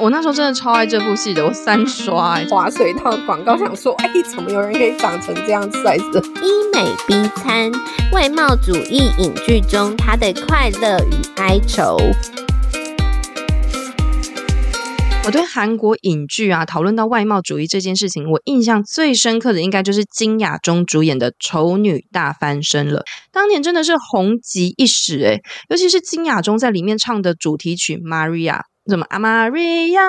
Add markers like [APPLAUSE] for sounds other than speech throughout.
我那时候真的超爱这部戏的，我三刷、欸。滑水道广告想说，哎，怎么有人可以长成这样 size 的？医美 B 餐，外貌主义影剧中他的快乐与哀愁。我对韩国影剧啊，讨论到外貌主义这件事情，我印象最深刻的应该就是金雅中主演的《丑女大翻身》了。当年真的是红极一时诶，尤其是金雅中在里面唱的主题曲《Maria》。什么阿玛利亚，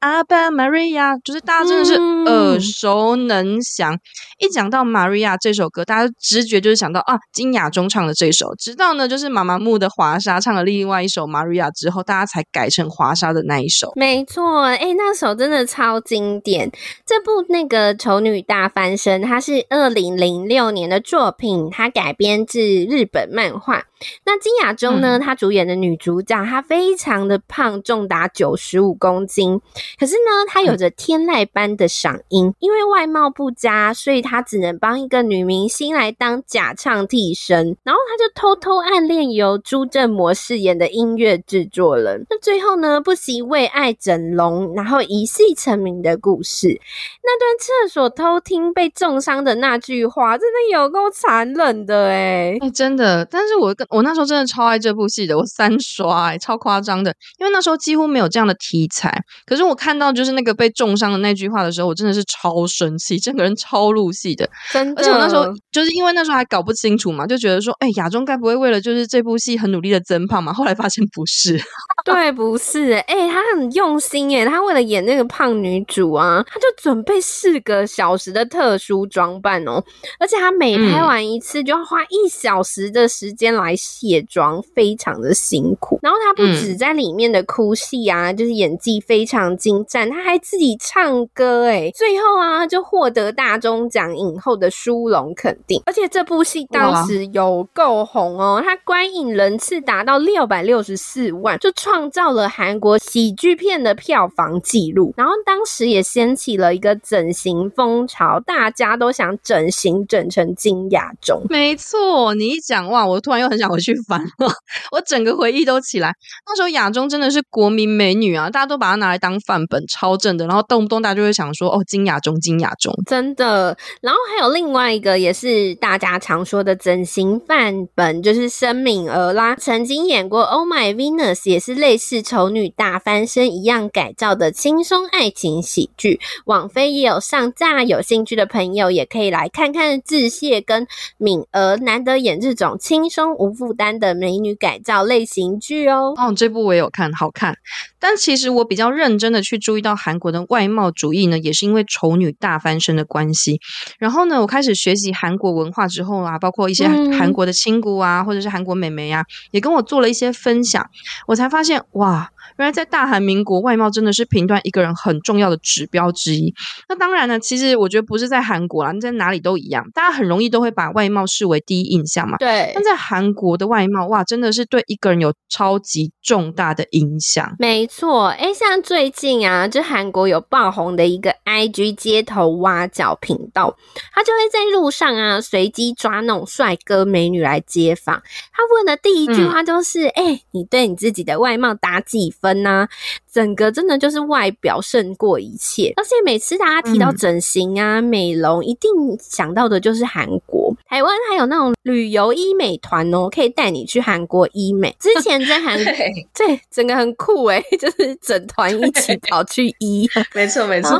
阿爸玛利亚，就是大家真的是耳熟能详。嗯、一讲到玛利亚这首歌，大家直觉就是想到啊，金雅中唱的这首。直到呢，就是妈妈木的华莎唱了另外一首玛利亚之后，大家才改成华莎的那一首。没错，哎、欸，那首真的超经典。这部那个丑女大翻身，它是二零零六年的作品，它改编自日本漫画。那金雅中呢？她主演的女主角，她非常的胖，重达九十五公斤。可是呢，她有着天籁般的嗓音，因为外貌不佳，所以她只能帮一个女明星来当假唱替身。然后她就偷偷暗恋由朱振模饰演的音乐制作人。那最后呢，不惜为爱整容，然后一戏成名的故事。那段厕所偷听被重伤的那句话，真的有够残忍的哎、欸！真的。但是我跟我那时候真的超爱这部戏的，我三刷超夸张的，因为那时候几乎没有这样的题材。可是我看到就是那个被重伤的那句话的时候，我真的是超生气，整个人超入戏的。真的，而且我那时候就是因为那时候还搞不清楚嘛，就觉得说，哎、欸，亚中该不会为了就是这部戏很努力的增胖嘛？后来发现不是，[LAUGHS] 对，不是，哎、欸，他很用心哎，他为了演那个胖女主啊，他就准备四个小时的特殊装扮哦，而且他每拍完一次就要花一小时的时间来。卸妆非常的辛苦，然后他不止在里面的哭戏啊，嗯、就是演技非常精湛，他还自己唱歌哎，最后啊就获得大钟奖影后的殊荣肯定，而且这部戏当时有够红哦，他观影人次达到六百六十四万，就创造了韩国喜剧片的票房纪录，然后当时也掀起了一个整形风潮，大家都想整形整成金雅中。没错，你一讲哇，我突然又很想。我去翻了，我整个回忆都起来。那时候亚中真的是国民美女啊，大家都把她拿来当范本，超正的。然后动不动大家就会想说：“哦，金亚中，金亚中。”真的。然后还有另外一个也是大家常说的整形范本，就是申敏儿啦，曾经演过《Oh My Venus》，也是类似丑女大翻身一样改造的轻松爱情喜剧。网飞也有上架，有兴趣的朋友也可以来看看致谢跟敏儿，难得演这种轻松无负担的美女改造类型剧哦。哦，这部我也有看，好看。但其实我比较认真的去注意到韩国的外貌主义呢，也是因为丑女大翻身的关系。然后呢，我开始学习韩国文化之后啊，包括一些韩国的亲姑啊，嗯、或者是韩国美眉啊，也跟我做了一些分享，我才发现哇。原来在大韩民国，外貌真的是评断一个人很重要的指标之一。那当然呢，其实我觉得不是在韩国啦，你在哪里都一样，大家很容易都会把外貌视为第一印象嘛。对。但在韩国的外貌，哇，真的是对一个人有超级重大的影响。没错，哎，像最近啊，就韩国有爆红的一个 IG 街头挖角频道，他就会在路上啊随机抓那种帅哥美女来街访。他问的第一句话就是：哎、嗯，你对你自己的外貌打几分？分呐，整个真的就是外表胜过一切，而且每次大家提到整形啊、嗯、美容，一定想到的就是韩国。台湾还有那种旅游医美团哦，可以带你去韩国医美。之 [LAUGHS] 前在韩国，对，整个很酷诶，[LAUGHS] 就是整团一起跑去医。没 [LAUGHS] 错没错。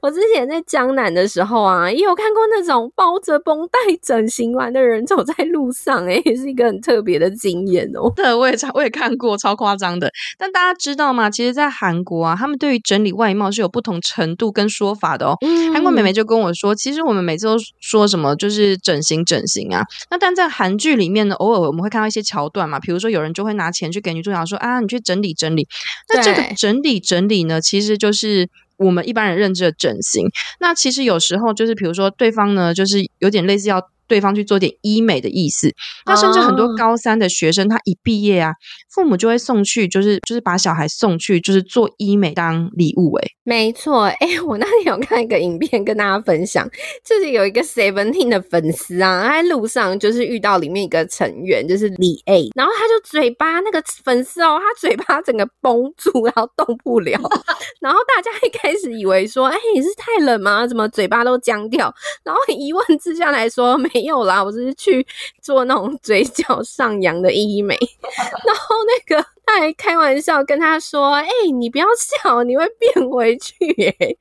我之前在江南的时候啊，也有看过那种包着绷带整形完的人走在路上，诶，也是一个很特别的经验哦。对，我也我也看过，超夸张的。但大家知道吗？其实，在韩国啊，他们对于整理外貌是有不同程度跟说法的哦。嗯、韩国妹妹就跟我说，其实我们每次都说什么就是整形整形啊，那但在韩剧里面呢，偶尔我们会看到一些桥段嘛，比如说有人就会拿钱去给女主角说啊，你去整理整理。那这个整理整理呢，其实就是我们一般人认知的整形。那其实有时候就是，比如说对方呢，就是有点类似要。对方去做点医美的意思，那甚至很多高三的学生，他一毕业啊，父母就会送去，就是就是把小孩送去，就是做医美当礼物。哎，没错，哎，我那天有看一个影片跟大家分享，就是有一个 Seventeen 的粉丝啊，他在路上就是遇到里面一个成员，就是李 A，然后他就嘴巴那个粉丝哦，他嘴巴整个绷住，然后动不了，[LAUGHS] 然后大家一开始以为说，哎，你是太冷吗？怎么嘴巴都僵掉？然后一问之下来说没。没有啦，我只是去做那种嘴角上扬的医美，[LAUGHS] 然后那个还开玩笑跟他说：“哎、你不要笑，你会变回去。[LAUGHS] ”，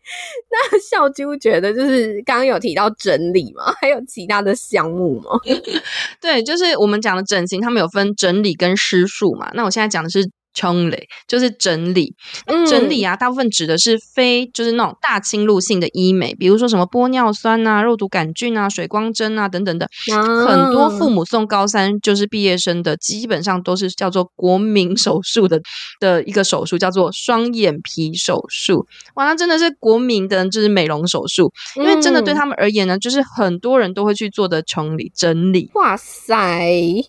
那笑就觉得就是刚刚有提到整理嘛，[LAUGHS] 还有其他的项目吗？[LAUGHS] 对，就是我们讲的整形，他们有分整理跟施术嘛。那我现在讲的是。冲理就是整理，整理啊，大部分指的是非就是那种大侵入性的医美，比如说什么玻尿酸啊、肉毒杆菌啊、水光针啊等等的。很多父母送高三就是毕业生的，基本上都是叫做国民手术的的一个手术，叫做双眼皮手术。哇，那真的是国民的就是美容手术，因为真的对他们而言呢，就是很多人都会去做的冲理整理。哇塞，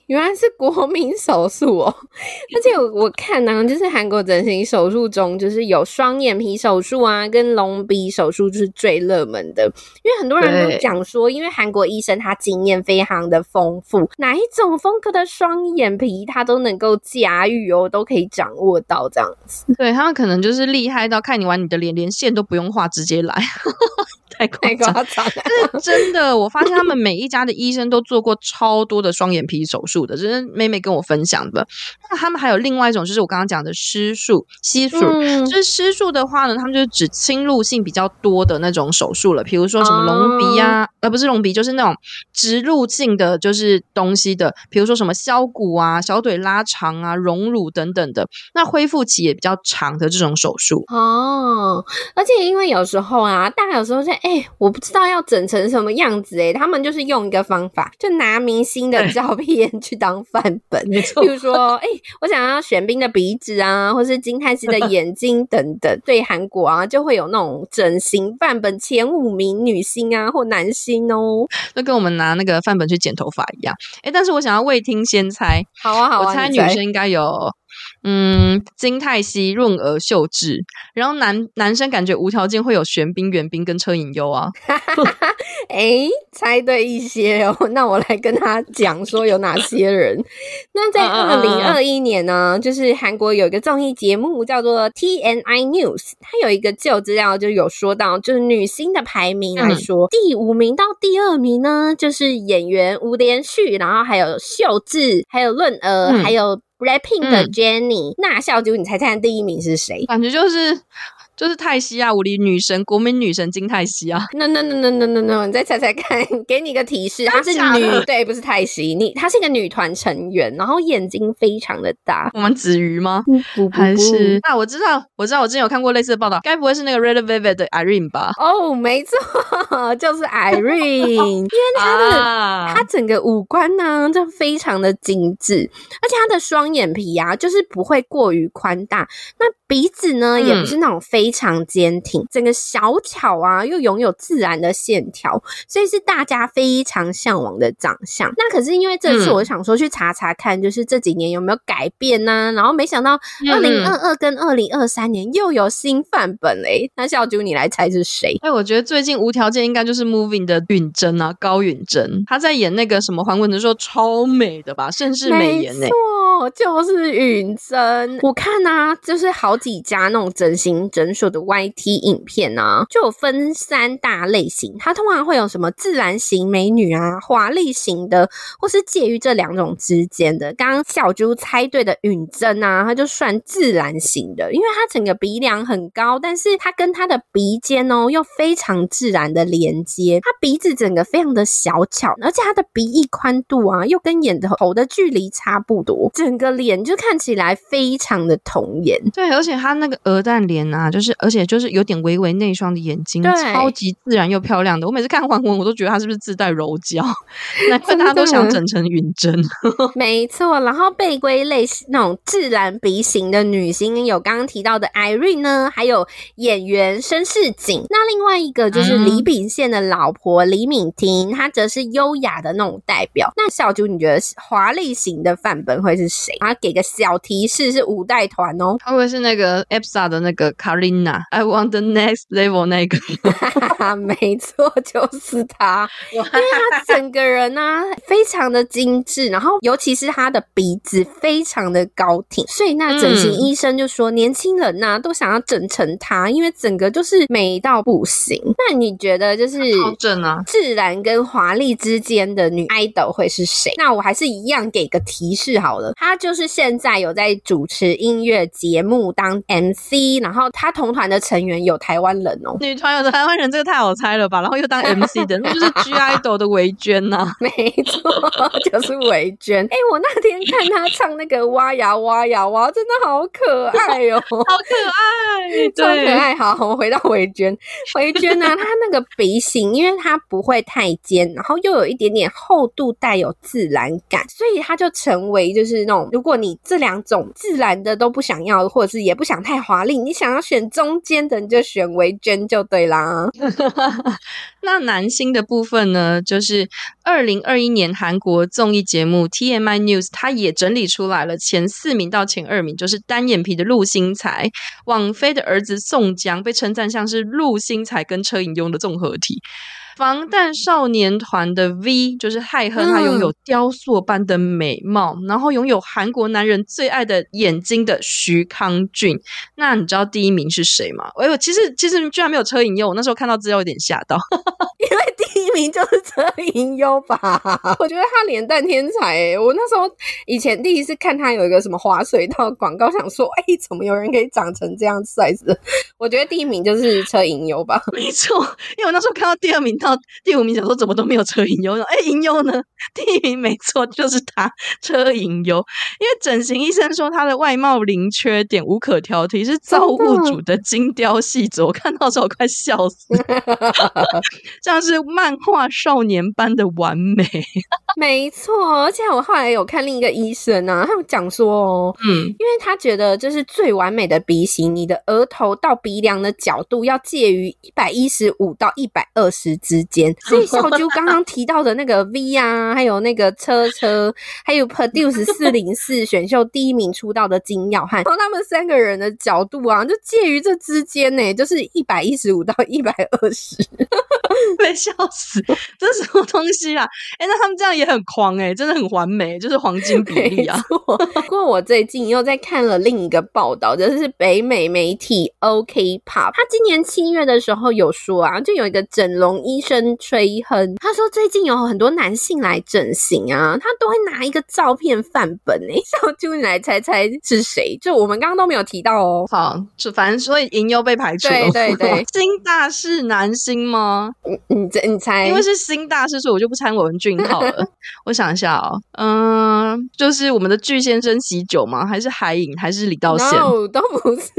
原来是国民手术哦！[LAUGHS] 而且我看。看呢，就是韩国整形手术中，就是有双眼皮手术啊，跟隆鼻手术就是最热门的。因为很多人都讲说，因为韩国医生他经验非常的丰富，哪一种风格的双眼皮他都能够驾驭哦，都可以掌握到这样子。对，他们可能就是厉害到看你玩你的脸，连线都不用画，直接来。[LAUGHS] 太夸张了，但是真的，我发现他们每一家的医生都做过超多的双眼皮手术的，这是妹妹跟我分享的。那他们还有另外一种，就是我刚刚讲的施术、吸术。嗯、就是施术的话呢，他们就是指侵入性比较多的那种手术了，比如说什么隆鼻啊，呃、不是隆鼻，就是那种植入性的，就是东西的，比如说什么削骨啊、小腿拉长啊、隆乳等等的，那恢复期也比较长的这种手术。哦，而且因为有时候啊，大家有时候在。哎、欸，我不知道要整成什么样子哎、欸，他们就是用一个方法，就拿明星的照片去当范本，[LAUGHS] 没错。比如说，哎、欸，我想要玄彬的鼻子啊，或是金泰熙的眼睛等等。[LAUGHS] 对韩国啊，就会有那种整形范本前五名女星啊，或男星哦，就跟我们拿那个范本去剪头发一样。哎、欸，但是我想要未听先猜，好啊，好啊，我猜女生应该有。嗯，金泰熙、润娥、秀智，然后男男生感觉无条件会有玄彬、元彬跟车银优啊。哎、欸，猜对一些哦。那我来跟他讲说有哪些人。[LAUGHS] 那在二零二一年呢，就是韩国有一个综艺节目叫做 TNI News，它有一个旧资料就有说到，就是女星的排名来说，嗯、第五名到第二名呢，就是演员吴连旭，然后还有秀智，还有润娥，嗯、还有。Rapping 的 Jennie，、嗯、那笑就，你猜猜第一名是谁？感觉就是。就是泰熙啊，武林女神、国民女神金泰熙啊。No no no no no no no，你再猜猜看，给你个提示，她是女，对，不是泰熙，你她是一个女团成员，然后眼睛非常的大。我们子瑜吗？不不不，还是啊，我知道，我知道，我之前有看过类似的报道，该不会是那个 Red Velvet 的 Irene 吧？哦，oh, 没错，[LAUGHS] 就是 Irene，因为她的她、啊、整个五官呢就非常的精致，而且她的双眼皮啊，就是不会过于宽大，那鼻子呢、嗯、也不是那种非。非常坚挺，整个小巧啊，又拥有自然的线条，所以是大家非常向往的长相。那可是因为这次我想说去查查看，就是这几年有没有改变呢、然后没想到二零二二跟二零二三年又有新范本嘞。那小啾你来猜是谁？哎，我觉得最近无条件应该就是 Moving 的允真啊，高允真，她在演那个什么还魂的时候超美的吧，盛世美颜呢。错，就是允真。我看啊，就是好几家那种整形诊所的 YT 影片呢、啊，就有分三大类型。它通常会有什么自然型美女啊、华丽型的，或是介于这两种之间的。刚刚小猪猜对的允真啊，她就算自然型的，因为她整个鼻梁很高，但是她跟她的鼻尖哦又非常自然的连接。她鼻子整个非常的小巧，而且她的鼻翼宽度啊又跟眼头的距离差不多，整整个脸就看起来非常的童颜。对，而且他那个鹅蛋脸啊，就是而且就是有点微微内双的眼睛，超级自然又漂亮的。我每次看黄文，我都觉得他是不是自带柔焦？[LAUGHS] 难怪大家都想整成云针。[LAUGHS] 没错，然后被归类那种自然鼻型的女星，有刚刚提到的 Irene 呢，还有演员申世景。那另外一个就是李秉宪的老婆李敏婷，她则是优雅的那种代表。那小朱，你觉得华丽型的范本会是谁？啊，给个小提示，是五代团哦。会不会是那个 EPSA 的那个 Karina？I want the next level 那个？[LAUGHS] 没错，就是他。因为他整个人呢、啊，非常的精致，然后尤其是他的鼻子非常的高挺，所以那整形医生就说，年轻人呐、啊、都想要整成他，因为整个就是美到不行。那你觉得就是好正啊，自然跟华丽之间的女 idol 会是谁？那我还是一样给个提示好了，他就是现在有在主持音乐节目当 MC，然后他同团的成员有台湾人哦，女团有台湾人，这个太好猜了吧？然后又当 [LAUGHS] MC 的，那就是 G IDOL 的维娟呐、啊，[LAUGHS] 没错，就是维娟。[LAUGHS] 哎、欸，我那天看他唱那个挖呀挖呀哇，真的好可爱哦，好可爱，超可爱。好，我们回到维娟，维娟呢，她那个鼻型，因为她不会太尖，然后又有一点点厚度，带有自然感，所以她就成为就是如果你这两种自然的都不想要，或者是也不想太华丽，你想要选中间的，你就选维娟就对啦。[LAUGHS] 那男星的部分呢，就是二零二一年韩国综艺节目 TMI News，他也整理出来了前四名到前二名，就是单眼皮的陆星材，王菲的儿子宋江被称赞像是陆星材跟车银庸的综合体。防弹少年团的 V 就是泰亨，他拥有雕塑般的美貌，嗯、然后拥有韩国男人最爱的眼睛的徐康俊。那你知道第一名是谁吗？哎呦，其实其实居然没有车影佑，我那时候看到资料有点吓到，名就是车银优吧？[LAUGHS] 我觉得他脸蛋天才我那时候以前第一次看他有一个什么滑水道广告，想说哎、欸，怎么有人可以长成这样 size？[LAUGHS] 我觉得第一名就是车银优吧？[LAUGHS] 没错，因为我那时候看到第二名。到第五名，想说怎么都没有车银优呢？哎，银优呢？第一名没错，就是他车银优。因为整形医生说他的外貌零缺点，无可挑剔，是造物主的精雕细琢。我看到时候我快笑死了，像是漫画少年般的完美。[LAUGHS] 没错，而且我后来有看另一个医生啊，他们讲说哦，嗯，因为他觉得就是最完美的鼻型，你的额头到鼻梁的角度要介于一百一十五到一百二十之间。[LAUGHS] 所以小啾刚刚提到的那个 V 啊，还有那个车车，还有 Produce 四零四 [LAUGHS] 选秀第一名出道的金耀汉，然后他们三个人的角度啊，就介于这之间呢，就是一百一十五到一百二十，[LAUGHS] 被笑死，[LAUGHS] 这是什么东西啊？哎、欸，那他们这样也很狂哎、欸，真的很完美，就是黄金比例啊。不过我最近又在看了另一个报道，就是北美媒体 OK Pop，他今年七月的时候有说啊，就有一个整容医生吹哼，他说最近有很多男性来整形啊，他都会拿一个照片范本哎、欸，小啾你来猜猜是谁？就我们刚刚都没有提到哦。好，就反正所以银优被排除了。对对对，新大势男星吗？你你你猜？因为是新大势，所以我就不猜文俊浩了。[LAUGHS] 我想一下哦，嗯、呃，就是我们的巨先生喜酒吗？还是海影？还是李道宪？No，都不是。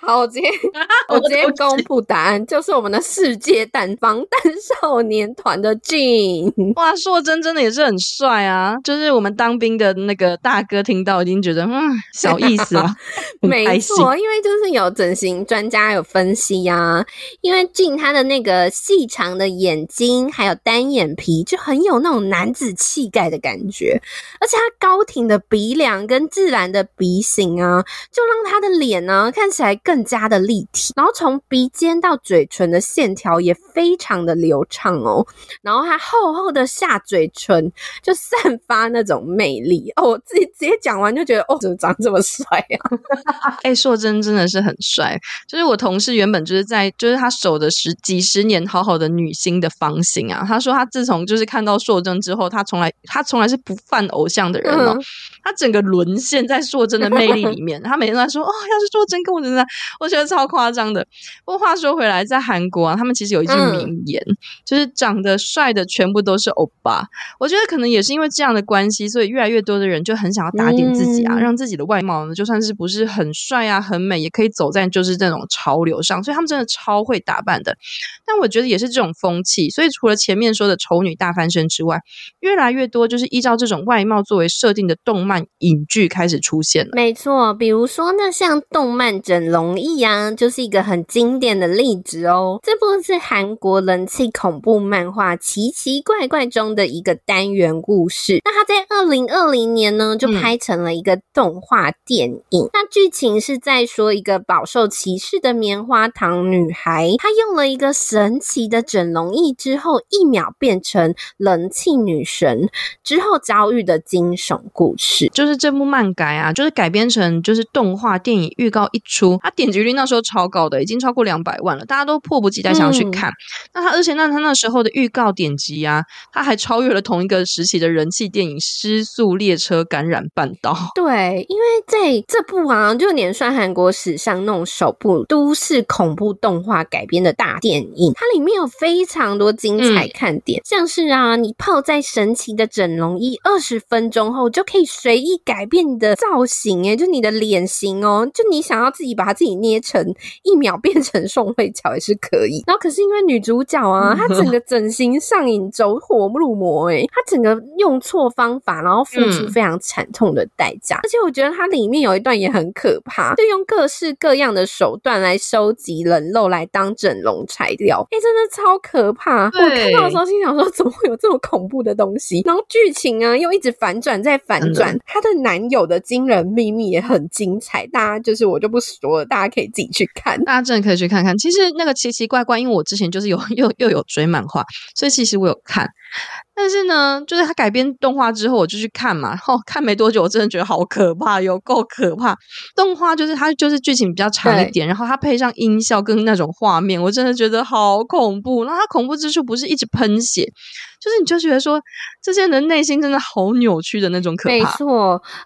好，我直接 [LAUGHS] 我直接公布答案，就是我们的世界蛋防弹少年团的俊。哇，硕真真的也是很帅啊！就是我们当兵的那个大哥听到已经觉得嗯，小意思啊。[LAUGHS] 没错，因为就是有整形专家有分析呀、啊，因为俊他的那个细长的眼睛，还有单眼皮，就很有那种男子气概的感觉，而且他高挺的鼻梁跟自然的鼻型啊，就让他的脸呢、看起来更加的立体，然后从鼻尖到嘴唇的线条也非常的流畅哦，然后他厚厚的下嘴唇就散发那种魅力。哦，我自己直接讲完就觉得哦，怎么长这么帅啊？[LAUGHS] 哎、欸，硕真真的是很帅，就是我同事原本就是在就是他守的十几十年好好的女星的芳心啊，他说他自从就是看到硕珍之后，他从来他从来是不犯偶像的人哦。他整个沦陷在硕珍的魅力里面。他每天都在说：“哦，要是硕珍跟我真的，我觉得超夸张的。”不过话说回来，在韩国啊，他们其实有一句名言，嗯、就是长得帅的全部都是欧巴。我觉得可能也是因为这样的关系，所以越来越多的人就很想要打点自己啊，嗯、让自己的外貌呢，就算是不是很帅啊、很美，也可以走在就是这种潮流上。所以他们真的超会打扮的。但我觉得也是这种风气，所以除了前面说的丑女大翻身之外，越来越多就是依照这种外貌作为设定的动漫影剧开始出现了。没错，比如说那像动漫《整容液》啊，就是一个很经典的例子哦。这部是韩国人气恐怖漫画《奇奇怪怪》中的一个单元故事。那它在二零二零年呢，就拍成了一个动画电影。嗯、那剧情是在说一个饱受歧视的棉花糖女孩，她用了一个神奇的整容液之后，一秒变成人气女神之后遭遇的惊悚故事。就是这部漫改啊，就是改编成就是动画电影。预告一出，它点击率那时候超高的，已经超过两百万了，大家都迫不及待想要去看。嗯、那它而且那它那时候的预告点击啊，它还超越了同一个时期的人气电影《失速列车感染半岛》。对，因为在这部啊，就连算韩国史上那种首部都市恐怖动画改编的大电影，它里面有非常多精彩看点，嗯、像是啊，你泡在神奇的整容衣二十分钟后，就可以随意改变你的造型，哎，就你的脸型哦，就你想要自己把它自己捏成一秒变成宋慧乔也是可以。然后可是因为女主角啊，[LAUGHS] 她整个整形上瘾，走火入魔，哎，她整个用错方法，然后付出非常惨痛的代价。嗯、而且我觉得它里面有一段也很可怕，就用各式各样的手段来收集人肉来当整容材料，哎，真的超可怕。我看到的时候心想说，怎么会有这么恐怖的东西？然后剧情啊又一直反转再反转，她的男友的惊人秘密也很精彩，大家就是我就不说了，大家可以自己去看，大家真的可以去看看。其实那个奇奇怪怪，因为我之前就是有又又有追漫画，所以其实我有看。但是呢，就是他改编动画之后，我就去看嘛。然哦，看没多久，我真的觉得好可怕，有够可怕。动画就是它就是剧情比较长一点，然后它配上音效跟那种画面，我真的觉得好恐怖。那它恐怖之处不是一直喷血。就是你就觉得说，这些人内心真的好扭曲的那种可怕。没错，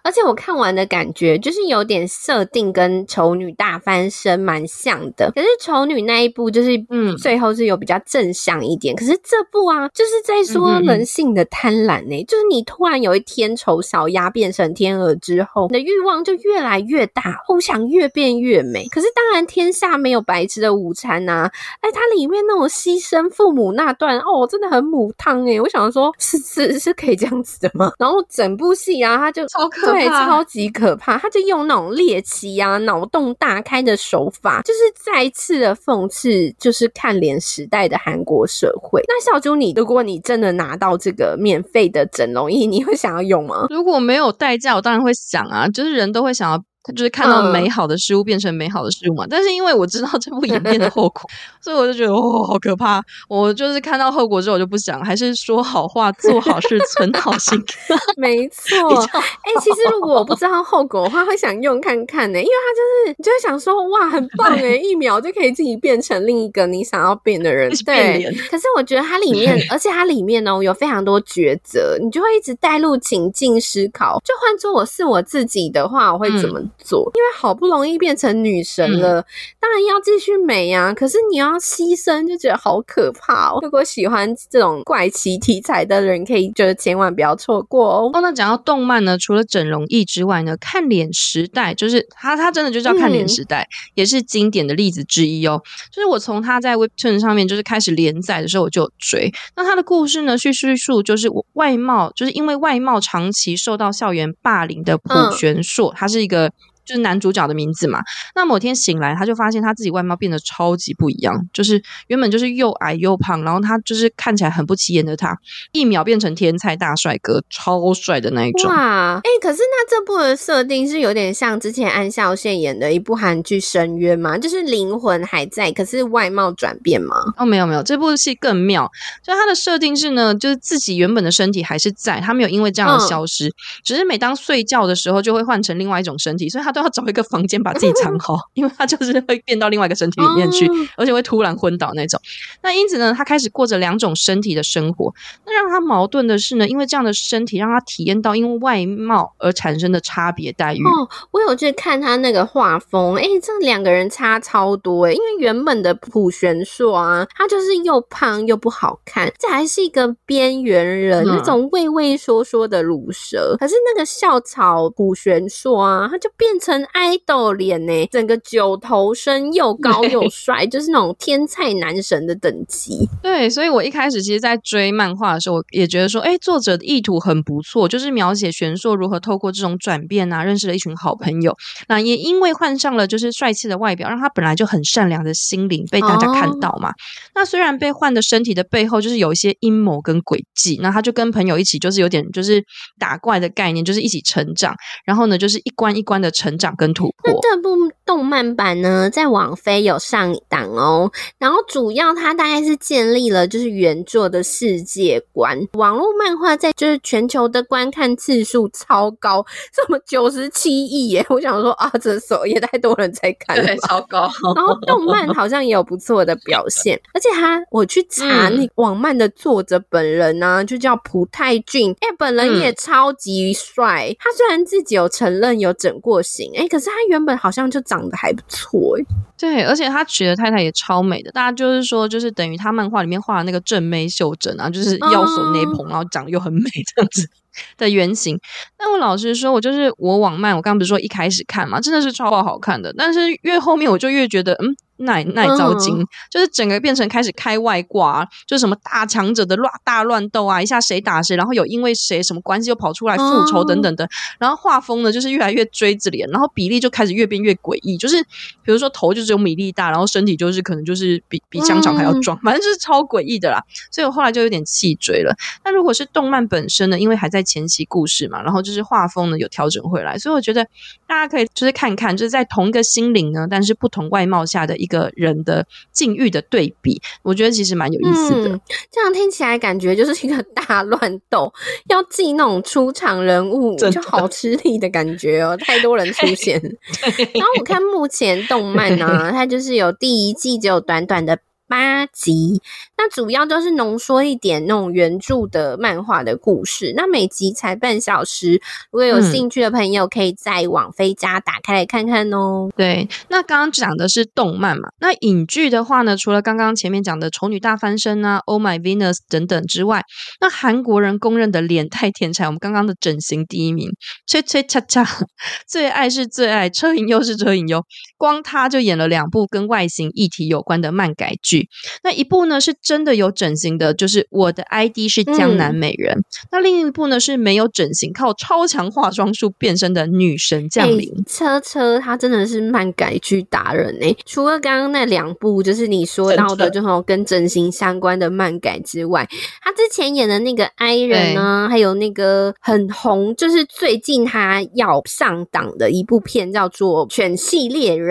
而且我看完的感觉就是有点设定跟丑女大翻身蛮像的。可是丑女那一部就是，嗯，最后是有比较正向一点。嗯、可是这部啊，就是在说人性的贪婪呢、欸。嗯嗯就是你突然有一天丑小鸭变成天鹅之后，你的欲望就越来越大，我想越变越美。可是当然天下没有白吃的午餐呐、啊。哎，它里面那种牺牲父母那段，哦，真的很母汤哎。我想说，是是是可以这样子的吗？然后整部戏啊，他就超可怕，对，超级可怕。他就用那种猎奇啊、脑洞大开的手法，就是再一次的讽刺，就是看脸时代的韩国社会。那小猪，你如果你真的拿到这个免费的整容仪，你会想要用吗？如果没有代价，我当然会想啊，就是人都会想要。他就是看到美好的事物变成美好的事物嘛，嗯、但是因为我知道这部影片的后果，[LAUGHS] 所以我就觉得哦，好可怕。我就是看到后果之后，我就不想，还是说好话、做好事、存好心。[LAUGHS] 没错，哎、欸，其实如果我不知道后果的话，会想用看看呢、欸，因为他就是你就会想说哇，很棒哎、欸，一秒就可以自己变成另一个你想要变的人。对，可是我觉得它里面，而且它里面呢有非常多抉择，你就会一直带入情境思考。就换做我是我自己的话，我会怎么？嗯做，因为好不容易变成女神了，嗯、当然要继续美呀、啊。可是你要牺牲，就觉得好可怕哦。如果喜欢这种怪奇题材的人，可以就是千万不要错过哦。哦，那讲到动漫呢，除了整容液之外呢，看脸时代就是它，它真的就叫看脸时代，嗯、也是经典的例子之一哦。就是我从它在 Webtoon 上面就是开始连载的时候，我就有追。那它的故事呢，叙叙述就是我外貌，就是因为外貌长期受到校园霸凌的朴玄硕，他、嗯、是一个。就是男主角的名字嘛。那某天醒来，他就发现他自己外貌变得超级不一样，就是原本就是又矮又胖，然后他就是看起来很不起眼的他，一秒变成天才大帅哥，超帅的那一种。哇，哎、欸，可是那这部的设定是有点像之前安孝燮演的一部韩剧《深渊》吗？就是灵魂还在，可是外貌转变吗？哦，没有没有，这部戏更妙，就他的设定是呢，就是自己原本的身体还是在，他没有因为这样的消失，嗯、只是每当睡觉的时候就会换成另外一种身体，所以他都。都要找一个房间把自己藏好，[LAUGHS] 因为他就是会变到另外一个身体里面去，哦、而且会突然昏倒那种。那因此呢，他开始过着两种身体的生活。那让他矛盾的是呢，因为这样的身体让他体验到因为外貌而产生的差别待遇。哦，我有去看他那个画风，哎，这两个人差超多哎，因为原本的普玄硕啊，他就是又胖又不好看，这还是一个边缘人，嗯、那种畏畏缩缩的乳蛇。可是那个校草普玄硕啊，他就变成爱豆脸呢，整个九头身又高又帅，就是那种天才男神的等级。对，所以我一开始其实，在追漫画的时候，我也觉得说，哎，作者的意图很不错，就是描写玄硕如何透过这种转变啊，认识了一群好朋友。那也因为换上了就是帅气的外表，让他本来就很善良的心灵被大家看到嘛。哦、那虽然被换的身体的背后，就是有一些阴谋跟诡计。那他就跟朋友一起，就是有点就是打怪的概念，就是一起成长。然后呢，就是一关一关的成长跟突破。那这部动漫版呢，在网飞有上档哦。然后主要它大概是建立了就是原作的世界观。网络漫画在就是全球的观看次数超高，什么九十七亿耶！我想说啊，这首也太多人在看了，对，超高。[LAUGHS] 然后动漫好像也有不错的表现，而且他我去查那网漫的作者本人呢、啊，就叫朴泰俊，哎，本人也超级帅。他虽然自己有承认有整过型，哎，可是他原本好像就长得还不错，哎。对，而且他娶的太太也超美的。大家就是说，就是等于他漫画里面画的那个正妹秀珍啊，就是腰锁内捧，然后长得又很美这样子。的原型，但我老实说，我就是我网漫，我刚刚不是说一开始看嘛，真的是超好看的，但是越后面我就越觉得，嗯。耐耐糟心，就是整个变成开始开外挂，就是什么大强者的乱大乱斗啊，一下谁打谁，然后有因为谁什么关系又跑出来复仇等等的，然后画风呢就是越来越锥子脸，然后比例就开始越变越诡异，就是比如说头就只有米粒大，然后身体就是可能就是比比香肠还要壮，反正就是超诡异的啦，所以我后来就有点弃追了。那如果是动漫本身呢，因为还在前期故事嘛，然后就是画风呢有调整回来，所以我觉得大家可以就是看看，就是在同一个心灵呢，但是不同外貌下的一个。人的境遇的对比，我觉得其实蛮有意思的。嗯，这样听起来感觉就是一个大乱斗，[LAUGHS] 要记那种出场人物，就好吃力的感觉哦，太多人出现。[LAUGHS] 然后我看目前动漫呢，啊，它就是有第一季只有短短的。八集，那主要就是浓缩一点那种原著的漫画的故事。那每集才半小时，如果有兴趣的朋友，可以在网飞家打开来看看哦。对，那刚刚讲的是动漫嘛，那影剧的话呢，除了刚刚前面讲的《丑女大翻身》啊，《Oh My Venus》等等之外，那韩国人公认的脸太天才，我们刚刚的整形第一名，吹吹恰恰，[LAUGHS] 最爱是最爱，车银优是车银优，光他就演了两部跟外形议题有关的漫改剧。那一部呢是真的有整形的，就是我的 ID 是江南美人。嗯、那另一部呢是没有整形，靠超强化妆术变身的女神降临。欸、车车他真的是漫改剧达人哎！除了刚刚那两部，就是你说到的，就跟整形相关的漫改之外，他之前演的那个 I 人呢，还有那个很红，就是最近他要上档的一部片叫做《犬系猎人》，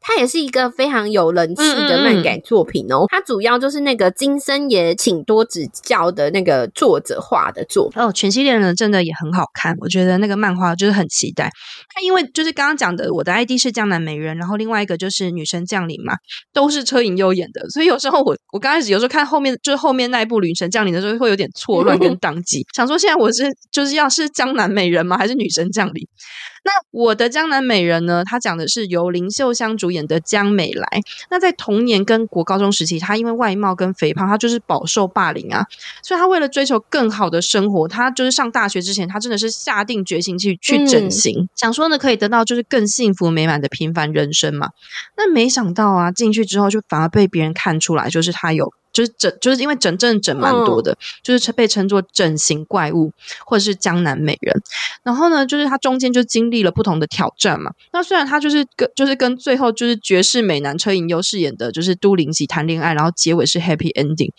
它也是一个非常有人气的漫改作品。嗯嗯品哦，它主要就是那个金森也请多指教的那个作者画的作品哦。全系列呢，真的也很好看，我觉得那个漫画就是很期待。它因为就是刚刚讲的，我的 ID 是江南美人，然后另外一个就是女神降临嘛，都是车银优演的，所以有时候我我刚开始有时候看后面就是后面那一部女神降临的时候，会有点错乱跟 [LAUGHS] 当机，想说现在我是就是要是江南美人吗，还是女神降临？那我的江南美人呢？她讲的是由林秀香主演的江美来。那在童年跟国高中时期，她因为外貌跟肥胖，她就是饱受霸凌啊。所以她为了追求更好的生活，她就是上大学之前，她真的是下定决心去去整形，嗯、想说呢可以得到就是更幸福美满的平凡人生嘛。那没想到啊，进去之后就反而被别人看出来，就是她有。就是整，就是因为整正整蛮多的，哦、就是被称作整形怪物，或者是江南美人。然后呢，就是他中间就经历了不同的挑战嘛。那虽然他就是跟，就是跟最后就是绝世美男车银优饰演的，就是都灵喜谈恋爱，然后结尾是 happy ending。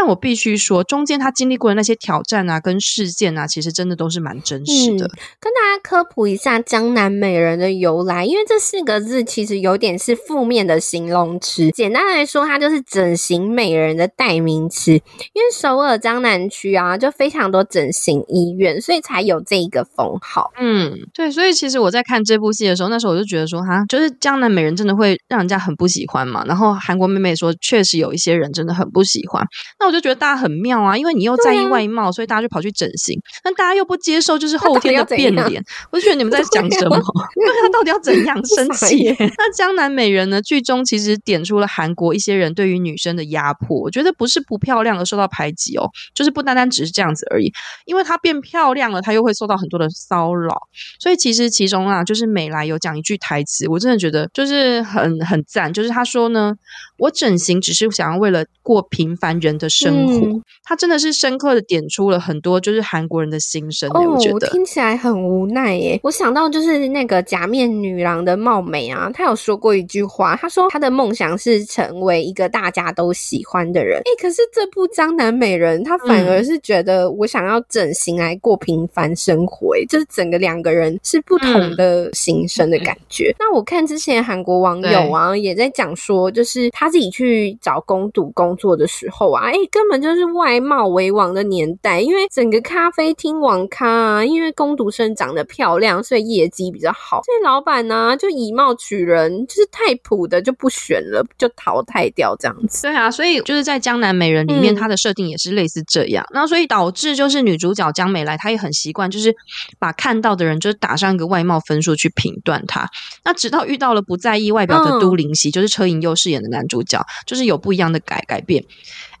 但我必须说，中间他经历过的那些挑战啊，跟事件啊，其实真的都是蛮真实的。嗯，跟大家科普一下“江南美人”的由来，因为这四个字其实有点是负面的形容词。简单来说，它就是整形美人的代名词。因为首尔江南区啊，就非常多整形医院，所以才有这一个封号。嗯，对，所以其实我在看这部戏的时候，那时候我就觉得说，哈，就是江南美人真的会让人家很不喜欢嘛。然后韩国妹妹说，确实有一些人真的很不喜欢。那我就觉得大家很妙啊，因为你又在意外貌，所以大家就跑去整形。但大家又不接受，就是后天的变脸。我就觉得你们在 [LAUGHS] 讲什么？[LAUGHS] 因为他到底要怎样 [LAUGHS] 生气？那江南美人呢？剧中其实点出了韩国一些人对于女生的压迫。我觉得不是不漂亮而受到排挤哦，就是不单单只是这样子而已。因为她变漂亮了，她又会受到很多的骚扰。所以其实其中啊，就是美来有讲一句台词，我真的觉得就是很很赞，就是她说呢。我整形只是想要为了过平凡人的生活，嗯、他真的是深刻的点出了很多就是韩国人的心声。哦，我觉得听起来很无奈耶。我想到就是那个假面女郎的貌美啊，她有说过一句话，她说她的梦想是成为一个大家都喜欢的人。诶，可是这部《江南美人》，她反而是觉得我想要整形来过平凡生活，诶，就是整个两个人是不同的心声的感觉。嗯、那我看之前韩国网友啊也在讲说，就是他。自己去找工读工作的时候啊，根本就是外貌为王的年代。因为整个咖啡厅网咖啊，因为工读生长得漂亮，所以业绩比较好。所以老板呢、啊，就以貌取人，就是太普的就不选了，就淘汰掉这样子。对啊，所以就是在《江南美人》里面，它的设定也是类似这样。然后、嗯、所以导致就是女主角江美来，她也很习惯，就是把看到的人就是打上一个外貌分数去评断她。那直到遇到了不在意外表的都灵熙，嗯、就是车银优饰演的男主。角就是有不一样的改改变。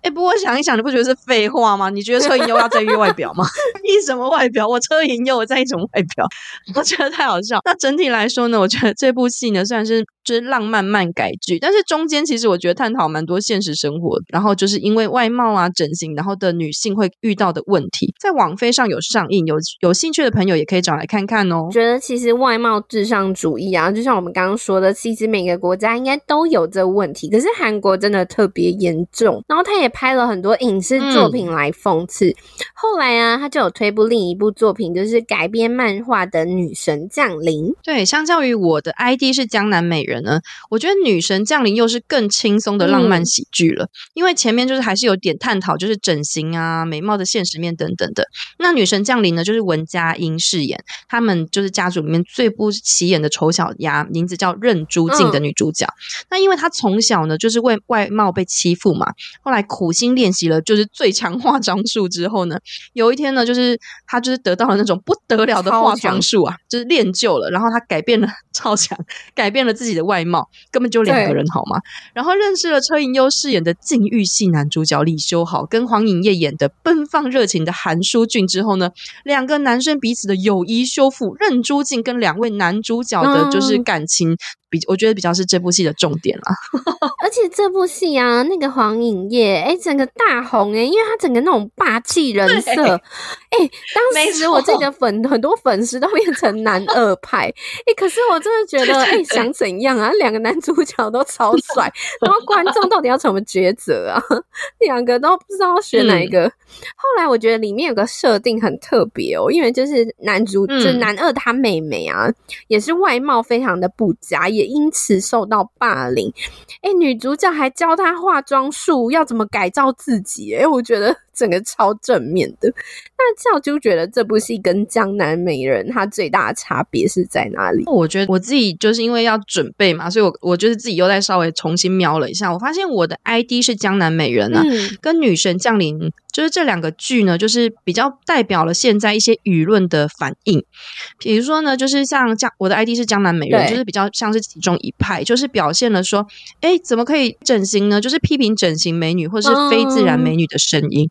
哎，不过想一想，你不觉得是废话吗？你觉得车银优要在意外表吗？[LAUGHS] 意什么外表？我车银优我在意什么外表？我觉得太好笑。那整体来说呢，我觉得这部戏呢，虽然是就是浪漫漫改剧，但是中间其实我觉得探讨蛮多现实生活，然后就是因为外貌啊、整形，然后的女性会遇到的问题，在网飞上有上映，有有兴趣的朋友也可以找来看看哦。觉得其实外貌至上主义啊，就像我们刚刚说的，其实每个国家应该都有这个问题，可是韩国真的特别严重，然后他也。拍了很多影视作品来讽刺，嗯、后来啊，他就有推部另一部作品，就是改编漫画的《女神降临》。对，相较于我的 ID 是江南美人呢，我觉得《女神降临》又是更轻松的浪漫喜剧了，嗯、因为前面就是还是有点探讨，就是整形啊、美貌的现实面等等的。那《女神降临》呢，就是文佳音饰演，他们就是家族里面最不起眼的丑小鸭，名字叫任朱静的女主角。嗯、那因为她从小呢，就是为外貌被欺负嘛，后来。苦心练习了就是最强化妆术之后呢，有一天呢，就是她就是得到了那种不得了的化妆术啊，就是练就了，然后她改变了 [LAUGHS] 超强，改变了自己的外貌，根本就两个人好吗？然后认识了车银优饰演的禁欲系男主角李修豪，跟黄颖烨演的奔放热情的韩书俊之后呢，两个男生彼此的友谊修复，任朱静跟两位男主角的就是感情。嗯比我觉得比较是这部戏的重点啦，[LAUGHS] 而且这部戏啊，那个黄颖烨，哎，整个大红哎，因为他整个那种霸气人设，哎对，当时我这个粉很多粉丝都变成男二派，哎，可是我真的觉得，哎，想怎样啊？两个男主角都超帅，然后观众到底要怎么抉择啊？[LAUGHS] 两个都不知道选哪一个。嗯、后来我觉得里面有个设定很特别哦，因为就是男主，嗯、就是男二他妹妹啊，也是外貌非常的不佳。也因此受到霸凌，哎，女主角还教她化妆术，要怎么改造自己，哎，我觉得整个超正面的。那俏就觉得这部戏跟《江南美人》它最大的差别是在哪里？我觉得我自己就是因为要准备嘛，所以我我就是自己又再稍微重新瞄了一下，我发现我的 ID 是《江南美人》啊，嗯、跟《女神降临》。就是这两个剧呢，就是比较代表了现在一些舆论的反应。比如说呢，就是像江我的 ID 是江南美人，就是比较像是其中一派，就是表现了说，哎，怎么可以整形呢？就是批评整形美女或是非自然美女的声音。嗯、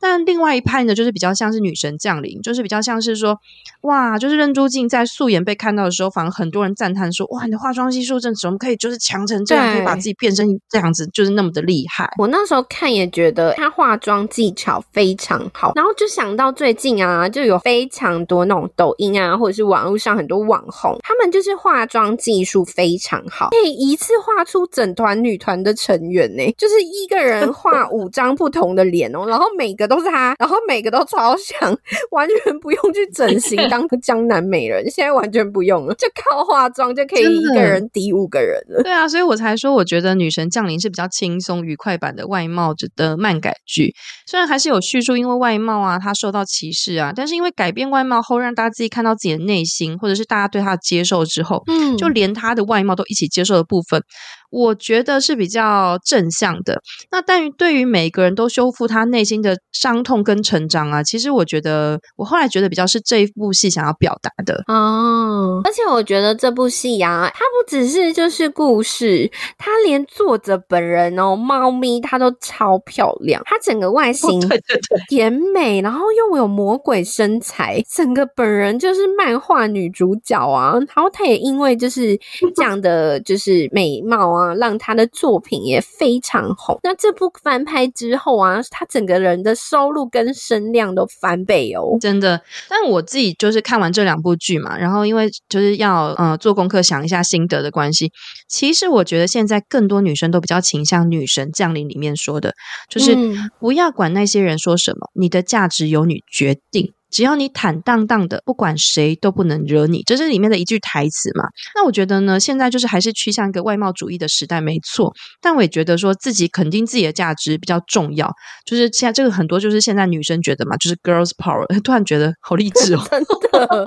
但另外一派呢，就是比较像是女神降临，就是比较像是说，哇，就是任珠静在素颜被看到的时候，反而很多人赞叹说，哇，你的化妆技术真怎么可以就是强成这样，可以把自己变成这样子，就是那么的厉害。我那时候看也觉得她化妆技巧非常好，然后就想到最近啊，就有非常多那种抖音啊，或者是网络上很多网红，他们就是化妆技术非常好，可以一次画出整团女团的成员呢，就是一个人画五张不同的脸哦，然后每个都是她，然后每个都超像，完全不用去整形 [LAUGHS] 当江南美人，现在完全不用了，就靠化妆就可以一个人抵五个人了。对啊，所以我才说，我觉得《女神降临》是比较轻松愉快版的外貌的漫改剧，虽然还是有叙述因为外貌啊，她受到歧视啊，但是因为改变外貌后，让大家自己看到自己的内心，或者是大家对她的接受之后，嗯，就连她的外貌都一起接受的部分。我觉得是比较正向的。那但于对于每个人都修复他内心的伤痛跟成长啊，其实我觉得我后来觉得比较是这一部戏想要表达的哦。而且我觉得这部戏啊，它不只是就是故事，它连作者本人哦，猫咪它都超漂亮，它整个外形对对对甜美，然后又有魔鬼身材，整个本人就是漫画女主角啊。然后她也因为就是这样的就是美貌啊。啊，让他的作品也非常红。那这部翻拍之后啊，他整个人的收入跟声量都翻倍哦，真的。但我自己就是看完这两部剧嘛，然后因为就是要呃做功课，想一下心得的关系。其实我觉得现在更多女生都比较倾向《女神降临》里面说的，就是不要管那些人说什么，你的价值由你决定。只要你坦荡荡的，不管谁都不能惹你，这是里面的一句台词嘛？那我觉得呢，现在就是还是趋向一个外貌主义的时代，没错。但我也觉得说自己肯定自己的价值比较重要。就是现在这个很多就是现在女生觉得嘛，就是 girls power。[LAUGHS] 突然觉得好励志哦，[LAUGHS] 真的。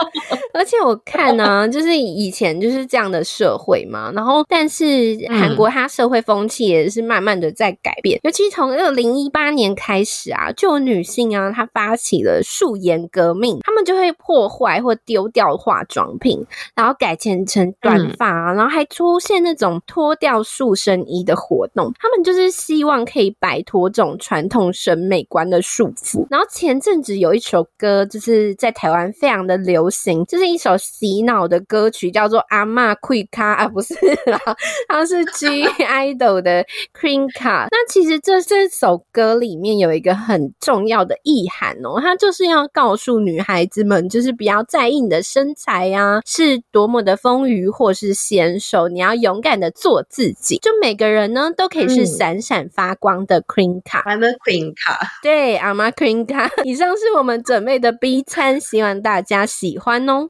而且我看呢、啊，就是以前就是这样的社会嘛，然后但是韩国它社会风气也是慢慢的在改变，嗯、尤其从二零一八年开始啊，就有女性啊，她发起了素颜革命，他们就会破坏或丢掉化妆品，然后改剪成短发啊，然后还出现那种脱掉塑身衣的活动，他们就是希望可以摆脱这种传统审美观的束缚。然后前阵子有一首歌，就是在台湾非常的流行，就是一首洗脑的歌曲，叫做《阿嬷开卡》啊，不是啦，它是 [LAUGHS] G Idol 的 Queen 卡。那其实这这首歌里面有一个很重要的意涵哦，它就是要告诉女孩子们，就是不要在意你的身材呀，是多么的丰腴或是纤瘦，你要勇敢的做自己。就每个人呢，都可以是闪闪发光的 Queen 卡。I'm a Queen 卡，对，，I'm a Queen 卡。[LAUGHS] 以上是我们准备的 B 餐，希望大家喜欢哦。